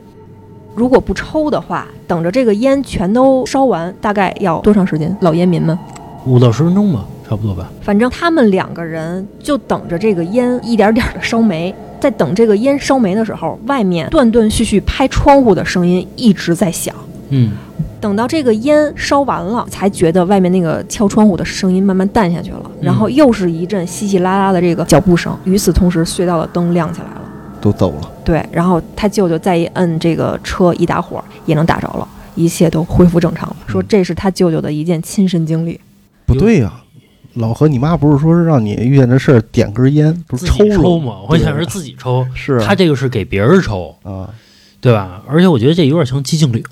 Speaker 3: 如果不抽的话，等着这个烟全都烧完，大概要多长时间？老烟民们，
Speaker 1: 五到十分钟吧，差不多吧。
Speaker 3: 反正他们两个人就等着这个烟一点点的烧没。在等这个烟烧没的时候，外面断断续续拍窗户的声音一直在响。
Speaker 1: 嗯
Speaker 3: 等到这个烟烧完了，才觉得外面那个敲窗户的声音慢慢淡下去了，然后又是一阵稀稀拉拉的这个脚步声。与此同时，隧道的灯亮起来了。
Speaker 2: 都走了。
Speaker 3: 对，然后他舅舅再一摁这个车一打火，也能打着了，一切都恢复正常了。说这是他舅舅的一件亲身经历。
Speaker 2: 不对呀、老何，你妈不是说是让你遇见这事儿点根烟，不是抽
Speaker 1: 抽吗，我想是自己抽，
Speaker 2: 是啊
Speaker 1: 他这个是给别人抽，
Speaker 2: 啊，
Speaker 1: 对吧？而且我觉得这有点像寂静岭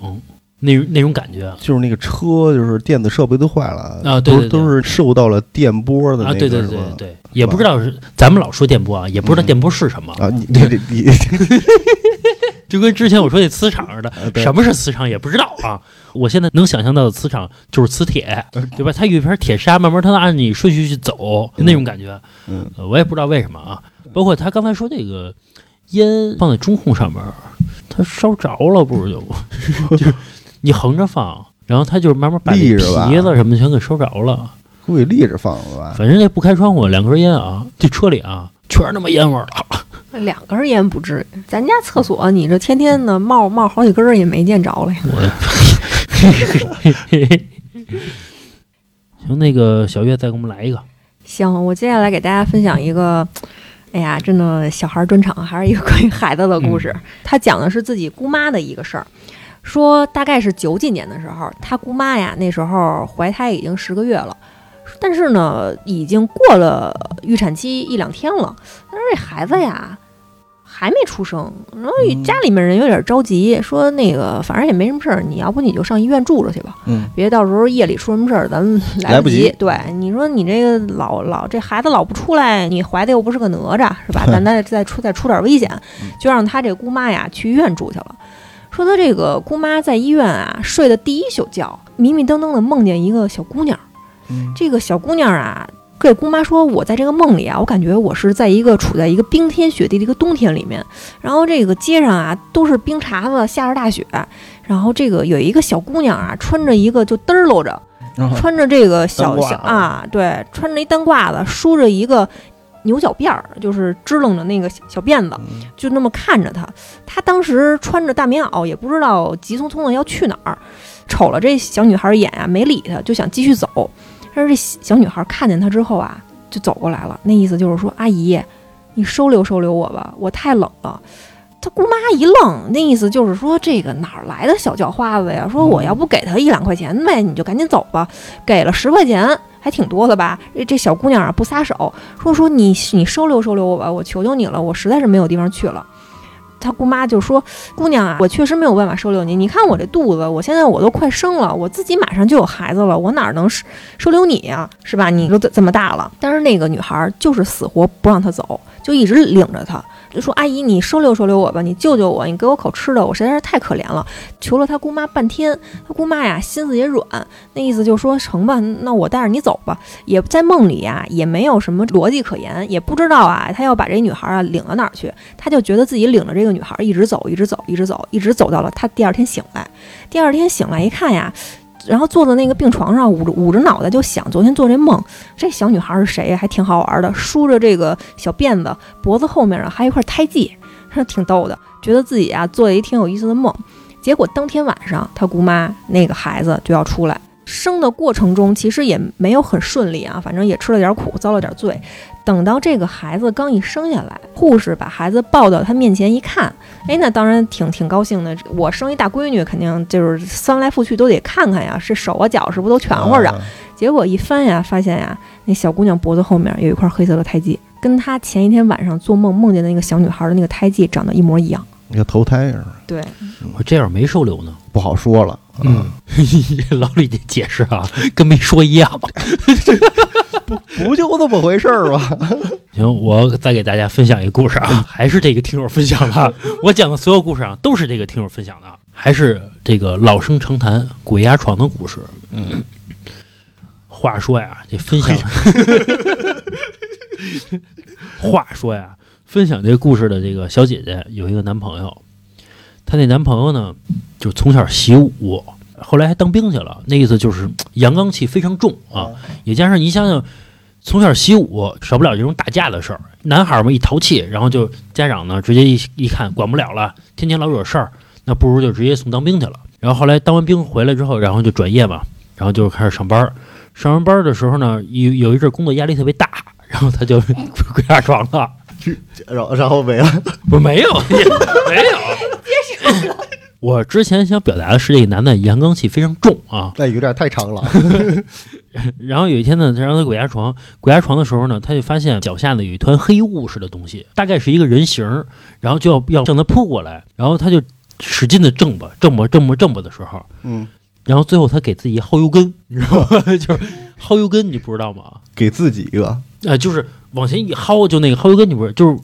Speaker 1: 那那种感觉
Speaker 2: 就是那个车，就是电子设备都坏了
Speaker 1: 啊对对对
Speaker 2: 都都是受到了电波的那
Speaker 1: 啊，
Speaker 2: 个
Speaker 1: 对对对对，也不知道是咱们老说电波啊，也不知道
Speaker 2: 嗯
Speaker 1: 电波是什么，
Speaker 2: 啊，你你你你
Speaker 1: 就跟之前我说那磁场似的，
Speaker 2: 啊
Speaker 1: 什么是磁场也不知道啊。我现在能想象到的磁场就是磁铁，对吧？它有一片铁砂，慢慢它按你顺序去走，那种感觉。
Speaker 2: 嗯
Speaker 1: 呃我也不知道为什么啊。包括他刚才说这个烟放在中控上面，它烧着了，不是就 就是你横着放，然后它就是慢慢把那
Speaker 2: 立着吧
Speaker 1: 皮子什么全给收着了。
Speaker 2: 估计立着放了吧？
Speaker 1: 反正这不开窗户，两根烟啊，这车里啊全是他妈烟味儿了。
Speaker 3: 两根烟不至于，咱家厕所你这天天的冒冒好几根儿也没见着了呀。
Speaker 1: 行，那个小月再给我们来一个。
Speaker 3: 行，我接下来给大家分享一个，哎呀，真的小孩儿专场，还是一个关于孩子的故事。他讲的是自己姑妈的一个事儿，说大概是九几年的时候，他姑妈呀那时候怀胎已经十个月了，但是呢已经过了预产期一两天了，但是这孩子呀还没出生，然后
Speaker 2: 嗯
Speaker 3: 家里面人有点着急，说那个反正也没什么事儿，你要不你就上医院住着去吧。
Speaker 2: 嗯
Speaker 3: 别到时候夜里出什么事儿，咱们
Speaker 2: 来不及
Speaker 3: 来及。对，你说你这个老老这孩子老不出来，你怀的又不是个哪吒，是吧？咱再再出再出点危险，就让他这姑妈呀去医院住去了。说他这个姑妈在医院啊睡的第一宿觉，迷迷瞪瞪的梦见一个小姑娘。
Speaker 2: 嗯
Speaker 3: 这个小姑娘啊，给姑妈说：“我在这个梦里啊，我感觉我是在一个处在一个冰天雪地的一个冬天里面，然后这个街上啊都是冰碴子，下着大雪，然后这个有一个小姑娘啊，穿着一个就嘚儿搂着，穿着这个小小啊，对，穿着一单褂子，梳着一个牛角辫儿，就是支棱着那个小小辫子，
Speaker 2: 嗯
Speaker 3: 就那么看着他。他当时穿着大棉袄，也不知道急匆匆的要去哪儿，瞅了这小女孩一眼啊，没理他，就想继续走。但是这小女孩看见他之后啊，就走过来了，那意思就是说：“阿姨，你收留收留我吧，我太冷了。”他姑妈一愣，那意思就是说，这个哪儿来的小叫花子呀？说我要不给他一两块钱呗，你就赶紧走吧。给了十块钱，还挺多的吧？这这小姑娘啊不撒手，说说你你收留收留我吧，我求求你了，我实在是没有地方去了。他姑妈就说：“姑娘啊，我确实没有办法收留你。你看我这肚子，我现在我都快生了，我自己马上就有孩子了，我哪能收收留你呀、是吧？你都这这么大了。”但是那个女孩就是死活不让他走，就一直领着他，就说：“阿姨，你收留收留我吧，你救救我，你给我口吃的，我实在是太可怜了。”求了他姑妈半天，他姑妈呀心思也软，那意思就说：“成吧，那我带着你走吧。”也在梦里呀，也没有什么逻辑可言，也不知道啊，他要把这女孩啊领到哪儿去，他就觉得自己领着这个女孩一直走，一直走，一直走，一直走到了他第二天醒来。第二天醒来一看呀，然后坐在那个病床上，捂着捂着脑袋就想昨天做这梦，这小女孩是谁呀？还挺好玩的，梳着这个小辫子，脖子后面啊还有一块胎记，还挺逗的，觉得自己啊做了一挺有意思的梦。结果当天晚上，他姑妈那个孩子就要出来。生的过程中其实也没有很顺利啊，反正也吃了点苦，遭了点罪。等到这个孩子刚一生下来，护士把孩子抱到他面前一看，哎，那当然挺挺高兴的。我生一大闺女，肯定就是翻来覆去都得看看呀，是手啊脚是不是都全乎着？
Speaker 2: 啊
Speaker 3: 结果一翻呀，发现呀，那小姑娘脖子后面有一块黑色的胎记，跟她前一天晚上做梦梦见的那个小女孩的那个胎记长得一模一样。
Speaker 2: 你看投胎似的，
Speaker 3: 对，
Speaker 1: 我这样没收留呢。
Speaker 2: 不好说了。
Speaker 1: 嗯，老李这解释啊，跟没说一样。
Speaker 2: 不不就那么回事儿吗？
Speaker 1: 行，我再给大家分享一个故事啊，还是这个听友分享的。我讲的所有故事啊，都是这个听友分享的，还是这个老生常谈鬼压床的故事。
Speaker 2: 嗯，
Speaker 1: 话说呀，这分享，话说呀，分享这个故事的这个小姐姐有一个男朋友，她那男朋友呢，就从小习武，后来还当兵去了，那意思就是 阳刚气非常重啊。也加上你想想，从小习武，少不了这种打架的事儿。男孩儿嘛，一淘气，然后就家长呢直接一一看管不了了，天天老惹事儿，那不如就直接送当兵去了。然后后来当完兵回来之后，然后就转业嘛，然后就开始上班儿。上完班儿的时候呢，有有一阵儿工作压力特别大，然后他就 鬼压床了。
Speaker 2: 然后然后没了。
Speaker 1: 不，没有，也没有。我之前想表达的是，这个男的阳刚气非常重啊。
Speaker 2: 那有点太长了。
Speaker 1: 然后有一天呢，他让他鬼压床，鬼压床的时候呢，他就发现脚下呢有一团黑雾似的东西，大概是一个人形儿，然后就要要向他扑过来，然后他就使劲的挣吧，挣吧，挣吧，挣吧的时候，
Speaker 2: 嗯，
Speaker 1: 然后最后他给自己薅油根，你知道吗？就是薅油根，你不知道吗？
Speaker 2: 给自己一个。
Speaker 1: 啊、就是往前一薅，就那个薅油根，你不是就是。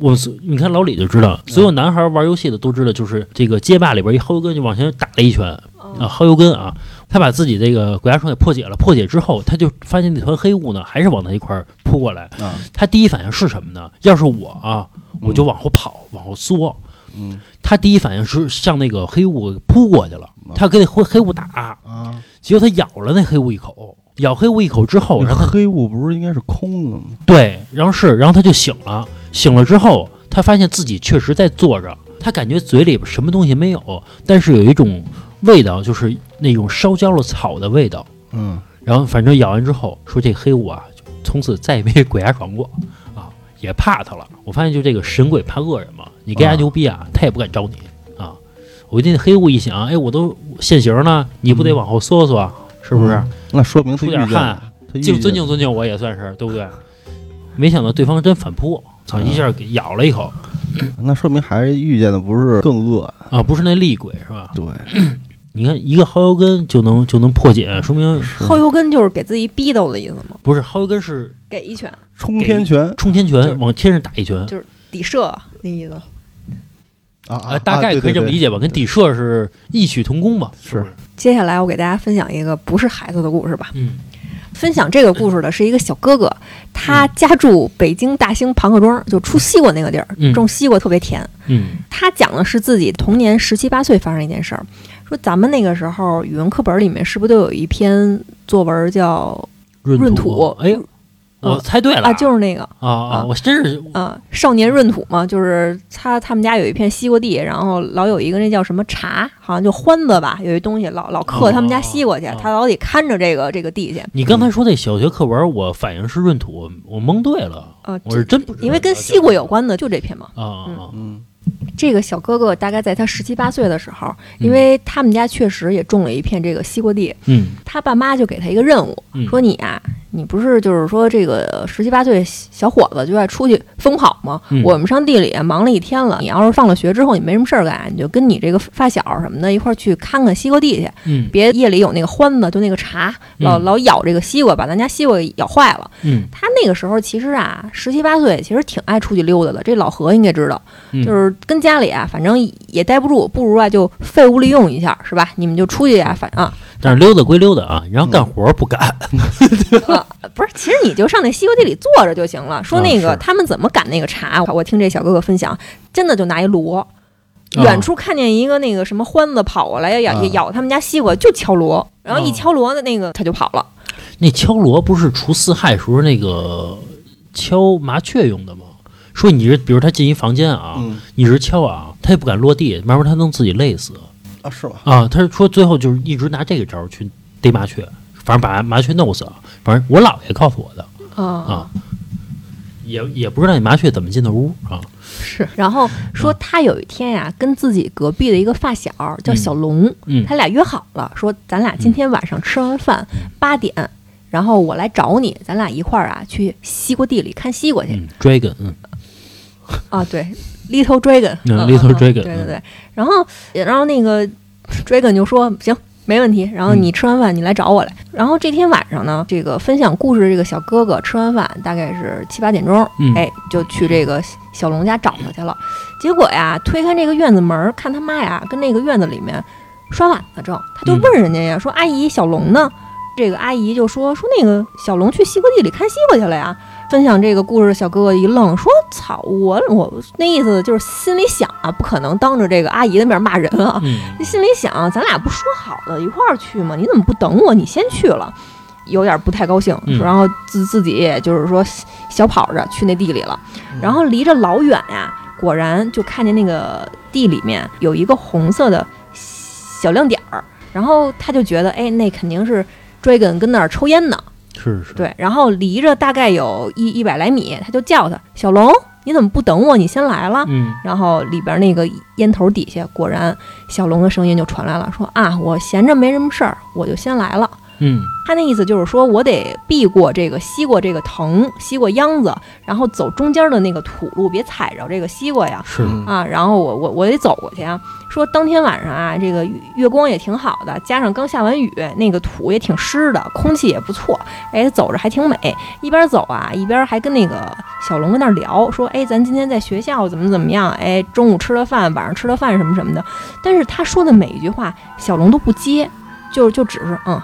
Speaker 1: 我所你看老李就知道，所有男孩玩游戏的都知道，就是这个街霸里边一薅油根就往前打了一拳啊，薅油根啊，他把自己这个鬼压床给破解了，破解之后，他就发现那团黑雾呢还是往他一块儿扑过来，
Speaker 2: 啊，
Speaker 1: 他第一反应是什么呢？要是我啊，我就往后跑，往后缩。
Speaker 2: 嗯。
Speaker 1: 他第一反应是向那个黑雾扑过去了，他跟那黑黑雾打，
Speaker 2: 啊，
Speaker 1: 结果他咬了那黑雾一口，咬黑雾一口之后，然后
Speaker 2: 黑雾不是应该是空的吗？
Speaker 1: 对，然后是，然后他就醒了，醒了之后，他发现自己确实在坐着，他感觉嘴里边什么东西没有，但是有一种味道，就是那种烧焦了草的味道。
Speaker 2: 嗯，
Speaker 1: 然后反正咬完之后，说这黑雾啊，从此再也没 鬼压床过啊，也怕他了。我发现就这个神鬼怕恶人嘛，你跟他
Speaker 2: 啊
Speaker 1: 牛逼啊，他也不敢招你啊。我那黑雾一想，哎，我都现形了，你不得往后缩缩，是不是？
Speaker 2: 嗯那说明他
Speaker 1: 出点汗，
Speaker 2: 他遇
Speaker 1: 敬尊敬尊敬我也算是，对不对？没想到对方真反扑，操，一下给咬了一口
Speaker 2: 那说明还是遇见的不是更恶，
Speaker 1: 啊，不是那厉鬼是吧？
Speaker 2: 对，
Speaker 1: 你看一个薅油根就能就能破解，说明
Speaker 3: 薅油根就是给自己逼斗的意思吗？
Speaker 1: 不是薅油根是
Speaker 3: 给一拳
Speaker 2: 冲天拳
Speaker 1: 冲天
Speaker 3: 就是
Speaker 1: 拳，往天上打一拳，就是
Speaker 3: 抵射那意思。
Speaker 2: 啊
Speaker 1: 啊，大概可以这么理
Speaker 2: 解。
Speaker 1: 解吧，跟抵射是异曲同工吧？
Speaker 2: 是？
Speaker 3: 接下来我给大家分享一个不是孩子的故事吧。
Speaker 1: 嗯
Speaker 3: 分享这个故事的是一个小哥哥，他家住北京大兴庞各庄，就出西瓜那个地儿，
Speaker 1: 嗯。
Speaker 3: 种西瓜特别甜。
Speaker 1: 嗯。
Speaker 3: 他讲的是自己童年十七八岁发生一件事儿，说咱们那个时候语文课本里面是不是都有一篇作文叫
Speaker 1: 闰
Speaker 3: 闰土？
Speaker 1: 哎，我猜对了
Speaker 3: 啊，就是那个
Speaker 1: 啊啊！我真是
Speaker 3: 啊，少年闰土嘛，就是他他们家有一片西瓜地，然后老有一个那叫什么茶，好像就欢子吧，有一东西老老嗑他们家西瓜去，
Speaker 1: 哦
Speaker 3: 他老得看着这个这个地去。
Speaker 1: 你刚才说那小学课文，我反应是闰土，我蒙对了，
Speaker 3: 啊，
Speaker 1: 我是真不知道
Speaker 3: 因为跟西瓜有关的就这篇嘛。
Speaker 1: 啊！
Speaker 2: 嗯
Speaker 3: 这个小哥哥大概在他十七八岁的时候，
Speaker 1: 嗯。
Speaker 3: 因为他们家确实也种了一片这个西瓜地，
Speaker 1: 嗯。
Speaker 3: 他爸妈就给他一个任务，
Speaker 1: 嗯，
Speaker 3: 说你啊，你不是就是说这个十七八岁小伙子就爱出去疯跑吗？
Speaker 1: 嗯。
Speaker 3: 我们上地里忙了一天了，你要是放了学之后你没什么事儿干，你就跟你这个发小什么的一块儿去看看西瓜地去，
Speaker 1: 嗯。
Speaker 3: 别夜里有那个獾子，就那个茶，老
Speaker 1: 嗯。
Speaker 3: 老咬这个西瓜，把咱家西瓜给咬坏了。
Speaker 1: 嗯。
Speaker 3: 他那个时候其实啊，十七八岁，其实挺爱出去溜达的。这老何应该知道，
Speaker 1: 嗯，
Speaker 3: 就是跟家里啊，反正也待不住，不如啊就废物利用一下，是吧？你们就出去啊，反正
Speaker 1: 但是溜达归溜达啊，然后干活不干。
Speaker 3: 啊，不是，其实你就上那西瓜地里坐着就行了。说那个、
Speaker 1: 啊
Speaker 3: 他们怎么赶那个茶，我听这小哥哥分享，真的就拿一锣。
Speaker 1: 啊
Speaker 3: 远处看见一个那个什么獾子跑过来，咬
Speaker 2: 啊
Speaker 3: 咬他们家西瓜，就敲锣，然后一
Speaker 1: 啊
Speaker 3: 敲锣的那个他就跑了。
Speaker 1: 那敲锣不是除四害时候那个敲麻雀用的吗？说你是，比如他进一房间啊，
Speaker 2: 嗯
Speaker 1: 一直敲啊，他也不敢落地，慢慢他能自己累死
Speaker 2: 啊是吗？
Speaker 1: 啊。他说最后就是一直拿这个招儿去逮麻雀，反正把麻雀弄死了。反正我姥爷告诉我的
Speaker 3: 啊
Speaker 1: 啊，也也不知道那麻雀怎么进的屋啊。
Speaker 3: 是，然后说他有一天呀、跟自己隔壁的一个发小叫小龙，
Speaker 1: 嗯
Speaker 3: 他俩约好了，说咱俩今天晚上吃完饭八点，然后我来找你，咱俩一块儿啊去西瓜地里看西瓜去。
Speaker 1: 嗯，dragon，嗯
Speaker 3: 啊，对，Little Dragon，
Speaker 1: 嗯
Speaker 3: 嗯
Speaker 1: Little
Speaker 3: 嗯
Speaker 1: Dragon，
Speaker 3: 对对对。然后，然后那个 Dragon 就说行。没问题，然后
Speaker 1: 嗯
Speaker 3: 你吃完饭你来找我来。然后这天晚上呢，这个分享故事这个小哥哥吃完饭大概是七八点钟，
Speaker 1: 嗯
Speaker 3: 哎，就去这个小龙家找他去了。结果呀，推开这个院子门儿，看他妈呀跟那个院子里面刷碗呢，正他就问人家呀，说阿姨小龙呢？这个阿姨就说说那个小龙去西瓜地里看西瓜去了呀。分享这个故事的小哥哥一愣，说：“操，我我那意思就是心里想啊，不可能当着这个阿姨的面骂人啊。
Speaker 1: 嗯
Speaker 3: 心里想，咱俩不说好了一块儿去吗？你怎么不等我？你先去了，有点不太高兴。
Speaker 1: 嗯
Speaker 3: 然后自自己也就是说小跑着去那地里了，然后离着老远呀，果然就看见那个地里面有一个红色的小亮点儿，然后他就觉得，哎，那肯定是 Dragon 跟那儿抽烟呢。
Speaker 1: 是是，
Speaker 3: 对，然后离着大概有一一百来米，他就叫他小龙，你怎么不等我？你先来了。
Speaker 1: 嗯
Speaker 3: 然后里边那个烟头底下，果然小龙的声音就传来了，说啊，我闲着没什么事儿，我就先来了。
Speaker 1: 嗯
Speaker 3: 他那意思就是说我得避过这个西瓜这个藤，西瓜秧子，然后走中间的那个土路，别踩着这个西瓜呀。
Speaker 1: 是
Speaker 2: 嗯
Speaker 3: 啊，然后我我我得走过去啊。说当天晚上啊，这个月月光也挺好的，加上刚下完雨，那个土也挺湿的，空气也不错，哎，走着还挺美。一边走啊，一边还跟那个小龙跟那儿聊，说，哎，咱今天在学校怎么怎么样？哎，中午吃了饭，晚上吃了饭什么什么的。但是他说的每一句话，小龙都不接，就就只是嗯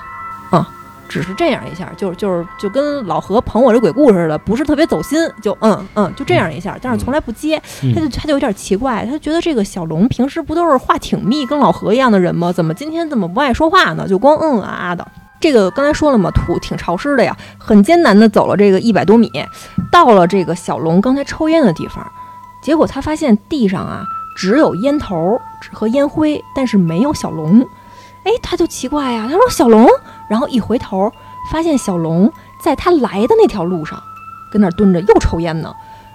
Speaker 3: 嗯。只是这样一下，就是就是就跟老何捧我这鬼故事似的，不是特别走心，就嗯嗯，就这样一下，但是从来不接。
Speaker 1: 嗯
Speaker 3: 他就他就有点奇怪，他觉得这个小龙平时不都是话挺密，跟老何一样的人吗？怎么今天怎么不爱说话呢？就光嗯啊啊的。这个刚才说了嘛，土挺潮湿的呀，很艰难的走了这个一百多米，到了这个小龙刚才抽烟的地方，结果他发现地上啊只有烟头和烟灰，但是没有小龙。哎，他就奇怪呀，他说小龙，然后一回头发现小龙在他来的那条路上，跟那儿蹲着又抽烟呢。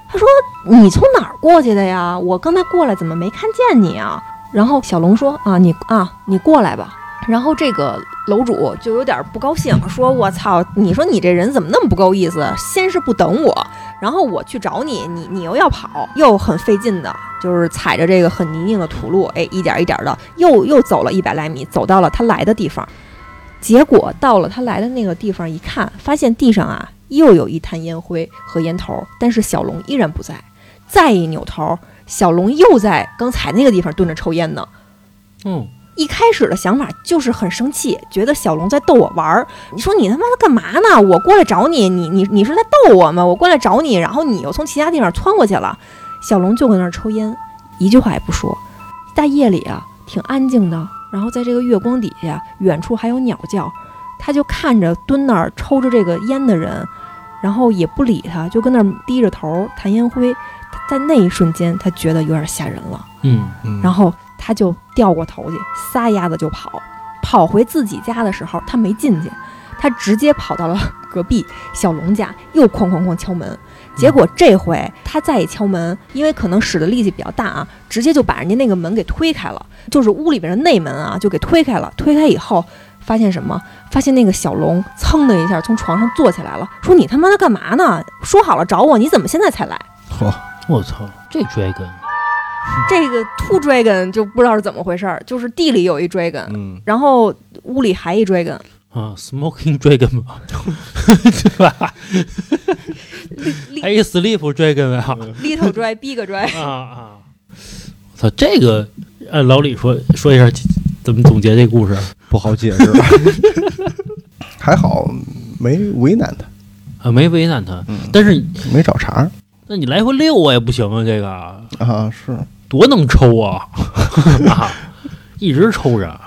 Speaker 3: 他说：“你从哪儿过去的呀？我刚才过来怎么没看见你啊？”然后小龙说啊，你啊，你过来吧。然后这个楼主就有点不高兴，说：“我操，你说你这人怎么那么不够意思？先是不等我，然后我去找你，你你又要跑，又很费劲的，就是踩着这个很泥泞的土路，哎，一点一点的又又走了一百来米，走到了他来的地方。结果到了他来的那个地方一看，发现地上啊又有一滩烟灰和烟头，但是小龙依然不在。再一扭头，小龙又在刚才那个地方蹲着抽烟呢。
Speaker 1: 嗯，
Speaker 3: 一开始的想法就是很生气，觉得小龙在逗我玩儿。你说你他妈的干嘛呢？我过来找你，你你你是在逗我吗？我过来找你，然后你又从其他地方窜过去了。小龙就搁那儿抽烟，一句话也不说。大夜里啊，挺安静的。然后在这个月光底下，远处还有鸟叫，他就看着蹲那儿抽着这个烟的人，然后也不理他，就跟那儿低着头弹烟灰。在那一瞬间，他觉得有点吓人了。
Speaker 1: 嗯
Speaker 2: 嗯
Speaker 3: 然后他就掉过头去，撒丫子就跑。跑回自己家的时候，他没进去，他直接跑到了隔壁小龙家，又哐哐哐敲门。结果这回他再一敲门，因为可能使的力气比较大啊，直接就把人家那个门给推开了，就是屋里边的内门啊，就给推开了。推开以后，发现什么？发现那个小龙噌的一下从床上坐起来了，说：“你他妈的干嘛呢？说好了找我，你怎么现在才来？”
Speaker 2: 嚯，
Speaker 1: 我操，这 dragon，
Speaker 3: 这个 two dragon 就不知道是怎么回事儿，就是地里有一 dragon，
Speaker 2: 嗯，
Speaker 3: 然后屋里还一 dragon，
Speaker 1: 啊，smoking dragon 吧，对吧？还一 sleep dragon 啊
Speaker 3: little dry big dry，
Speaker 1: 啊啊！操，这个按老李说说一下怎么总结这故事
Speaker 2: 不好解释。还好没为难他，
Speaker 1: 啊？没为难他，
Speaker 2: 嗯，
Speaker 1: 但是
Speaker 2: 没找茬儿
Speaker 1: 那你来回遛我也不行啊，这个
Speaker 2: 啊，是
Speaker 1: 多能抽啊 啊！一直抽着，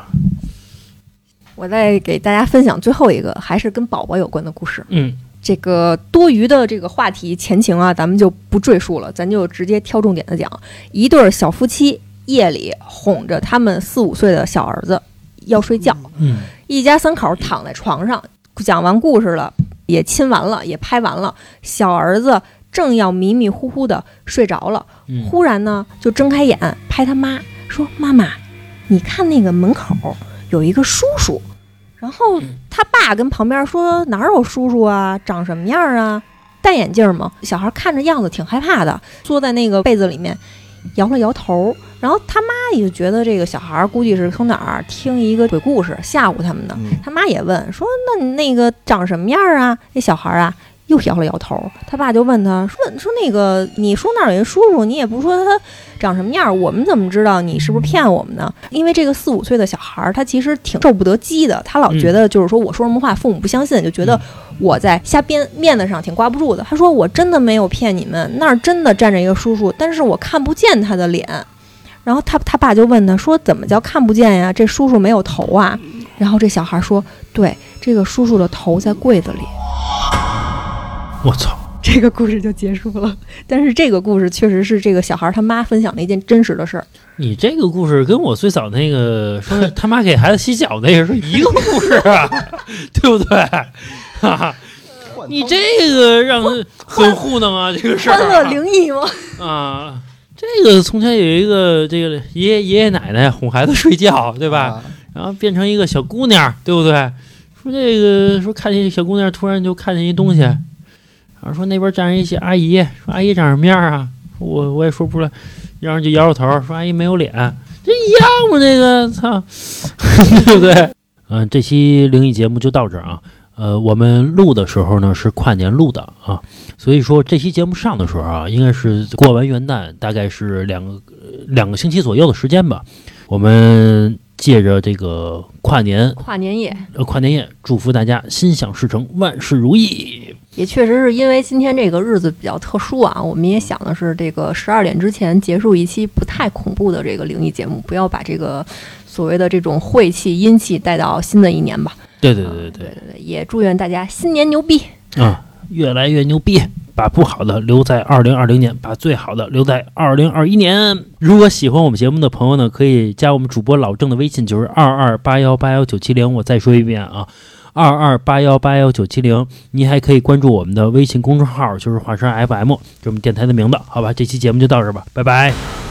Speaker 3: 我再给大家分享最后一个，还是跟宝宝有关的故事。
Speaker 1: 嗯
Speaker 3: 这个多余的这个话题前情啊，咱们就不赘述了，咱就直接挑重点的讲。一对儿小夫妻夜里哄着他们四五岁的小儿子要睡觉，
Speaker 1: 嗯
Speaker 3: 一家三口躺在床上，讲完故事了，也亲完了，也拍完了，小儿子正要迷迷糊糊的睡着了，
Speaker 1: 嗯
Speaker 3: 忽然呢就睁开眼，拍他妈说：“妈妈，你看那个门口有一个叔叔。”然后他爸跟旁边说：“哪有叔叔啊？长什么样啊？戴眼镜吗？”小孩看着样子挺害怕的，缩在那个被子里面，摇了摇头。然后他妈也就觉得这个小孩估计是从哪儿听一个鬼故事吓唬他们的。
Speaker 2: 嗯
Speaker 3: 他妈也问说：“那你那个长什么样啊？”那小孩啊又摇了摇头。他爸就问他说：“说那个你说那儿有一叔叔，你也不说他长什么样，我们怎么知道你是不是骗我们呢？因为这个四五岁的小孩儿，他其实挺受不得激的，他老觉得就是说我说什么话父母不相信，就觉得我在瞎编，面子上挺挂不住的。他说我真的没有骗你们，那儿真的站着一个叔叔，但是我看不见他的脸。然后他他爸就问他说怎么叫看不见呀？这叔叔没有头啊？然后这小孩说对，这个叔叔的头在柜子里。
Speaker 1: 我操，
Speaker 3: 这个故事就结束了。但是这个故事确实是这个小孩他妈分享的一件真实的事儿。
Speaker 1: 你这个故事跟我最早那个说他妈给孩子洗脚那个是一个故事啊，对不对？哈哈，你这个让人很糊弄啊，这个事儿
Speaker 3: 欢乐灵异吗？
Speaker 1: 啊。这个从前有一个这个爷爷爷爷奶奶哄孩子睡觉，对吧？
Speaker 2: 啊
Speaker 1: 然后变成一个小姑娘，对不对？说这个说看见小姑娘，突然就看见一东西，然后说那边站着一些阿姨，说阿姨长什么样啊？我我也说不出来，然后就摇摇头，说阿姨没有脸，这一样吗？这个操，对不对？嗯，这期灵异节目就到这儿啊。呃，我们录的时候呢是跨年录的啊，所以说这期节目上的时候啊，应该是过完元旦，大概是两个呃两个星期左右的时间吧。我们借着这个跨年
Speaker 3: 跨年夜
Speaker 1: 呃跨年夜，祝福大家心想事成，万事如意。
Speaker 3: 也确实是因为今天这个日子比较特殊啊，我们也想的是这个十二点之前结束一期不太恐怖的这个灵异节目，不要把这个所谓的这种晦气阴气带到新的一年吧。
Speaker 1: 对对对
Speaker 3: 对
Speaker 1: 对
Speaker 3: 对对，也祝愿大家新年牛逼。
Speaker 1: 对啊，越来越牛逼，把不好的留在二零二零年，把最好的留在二零二一年。如果喜欢我们节目的朋友呢，可以加我们主播老郑的微信，就是二二八幺八幺九七零。我再说一遍啊。二二八幺八幺九七零，您还可以关注我们的微信公众号，就是华山 FM，就我们电台的名字，好吧？这期节目就到这吧，拜拜。